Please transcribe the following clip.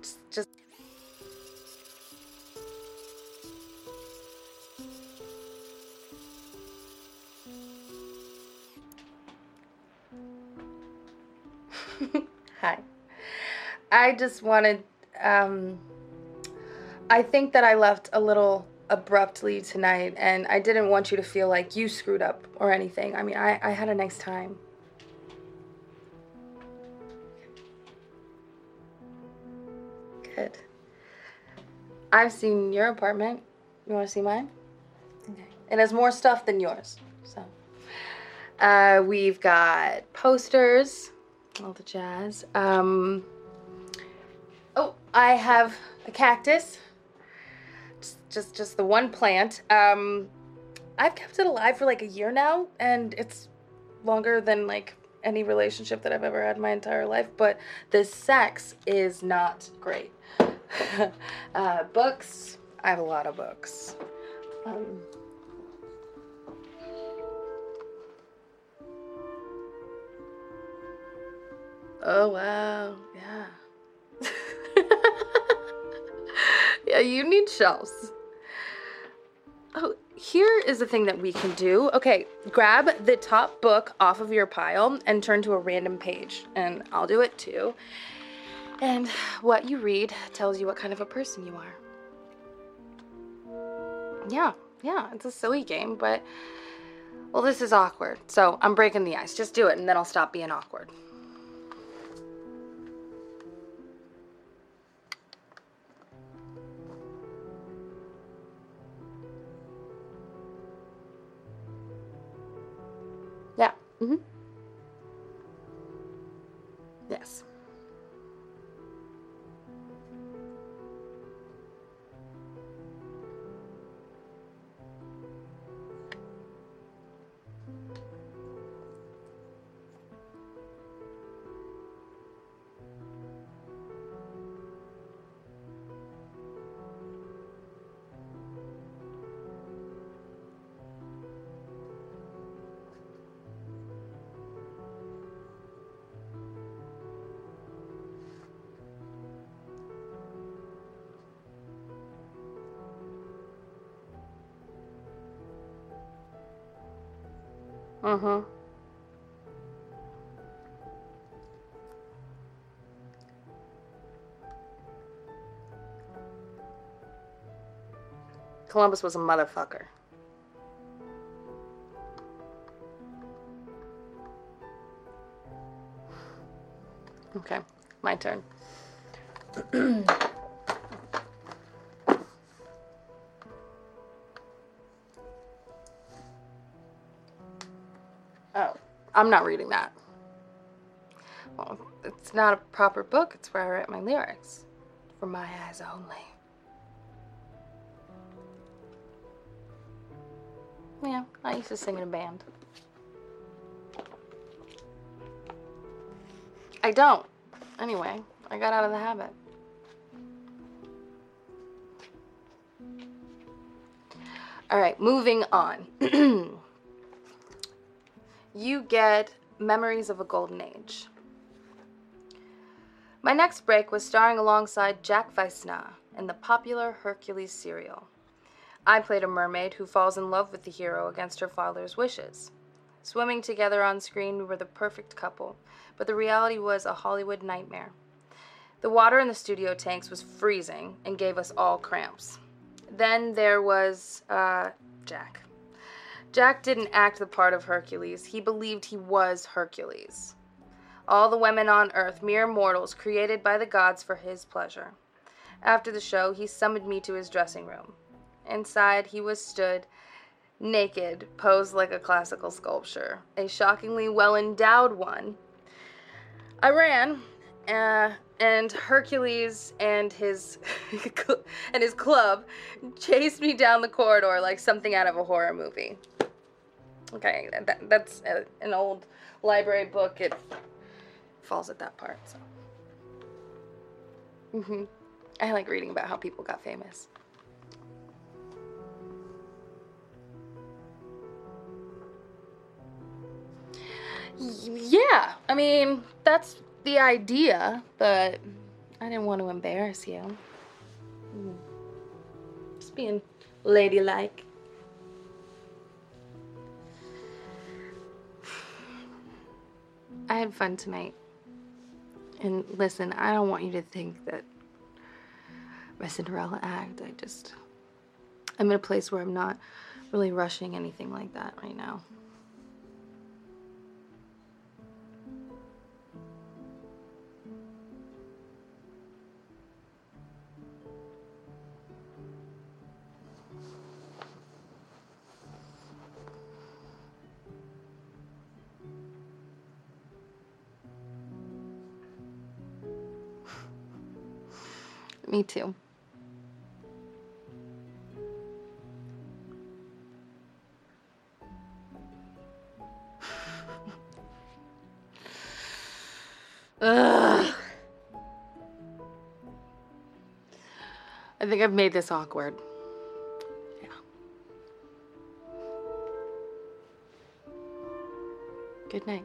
Just, just Hi. I just wanted um I think that I left a little abruptly tonight and I didn't want you to feel like you screwed up or anything. I mean, I, I had a nice time. Good. I've seen your apartment. You want to see mine? Okay. It has more stuff than yours. So, uh, we've got posters, all the jazz. Um, oh, I have a cactus. Just, just, just the one plant. Um, I've kept it alive for like a year now, and it's longer than like any relationship that I've ever had my entire life. But the sex is not great. uh, books. I have a lot of books. Um, oh wow, yeah. yeah, you need shelves. Here is the thing that we can do. Okay, grab the top book off of your pile and turn to a random page, and I'll do it too. And what you read tells you what kind of a person you are. Yeah, yeah, it's a silly game, but well, this is awkward. So I'm breaking the ice. Just do it, and then I'll stop being awkward. Mm-hmm. Mm-hmm. Columbus was a motherfucker. Okay, my turn. I'm not reading that. Well, it's not a proper book. It's where I write my lyrics. For my eyes only. Yeah, I used to sing in a band. I don't. Anyway, I got out of the habit. All right, moving on. you get Memories of a Golden Age. My next break was starring alongside Jack Weissna in the popular Hercules serial. I played a mermaid who falls in love with the hero against her father's wishes. Swimming together on screen, we were the perfect couple, but the reality was a Hollywood nightmare. The water in the studio tanks was freezing and gave us all cramps. Then there was, uh, Jack. Jack didn't act the part of Hercules, he believed he was Hercules. All the women on earth, mere mortals created by the gods for his pleasure. After the show, he summoned me to his dressing room. Inside, he was stood, naked, posed like a classical sculpture, a shockingly well endowed one. I ran, uh, and Hercules and his and his club chased me down the corridor like something out of a horror movie. Okay, that, that's a, an old library book. It falls at that part. So, hmm I like reading about how people got famous. Yeah, I mean, that's the idea, but I didn't want to embarrass you. Hmm. Just being ladylike. I had fun tonight. And listen, I don't want you to think that my Cinderella act, I just. I'm in a place where I'm not really rushing anything like that right now. Me too. Ugh. I think I've made this awkward. Yeah. Good night.